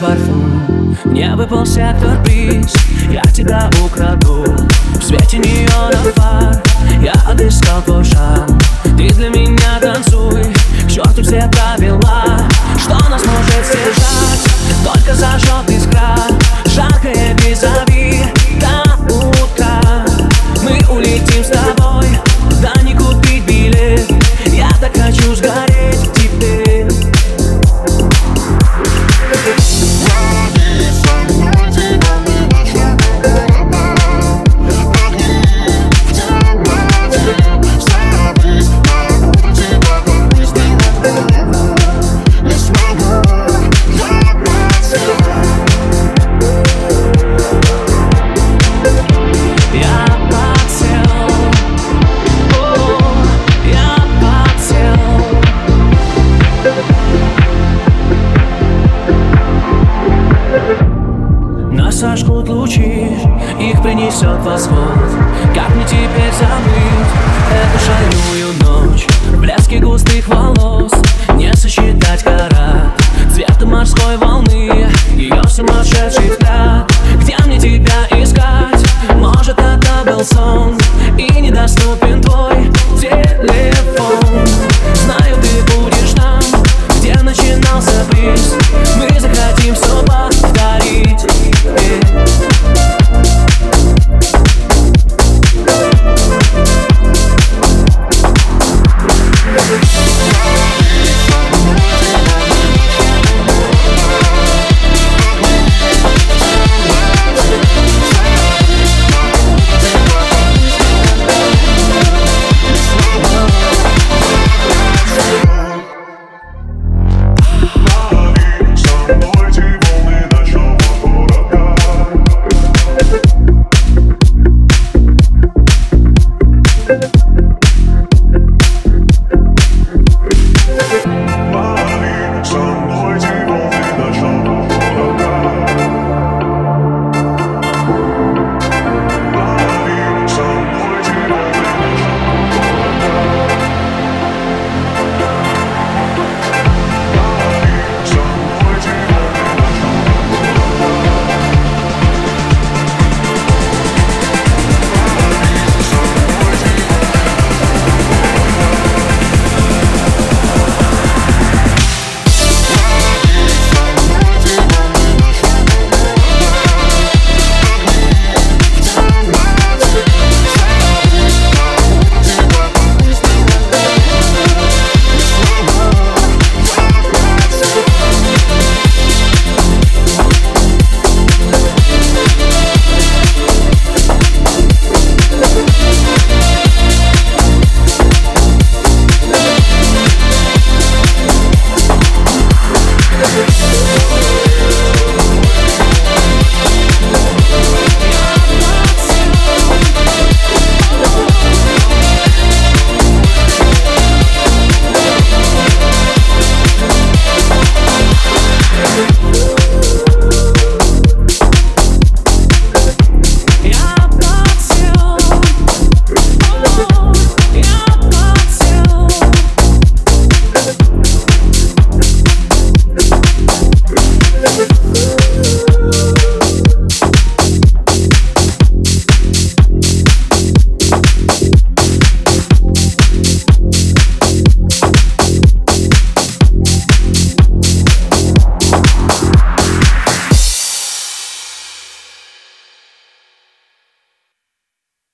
парфюм Мне выпал сектор приз Я тебя украду. В свете неона фар Я отыскал твой шаг Ты для меня танцуй К черту все правила. Что нас может сдержать? Только зажжет искра. Жаркое визави До утра. Мы улетим с тобой лучи, их принесет восход. Как мне теперь забыть эту шальную ночь? В блеске густых волос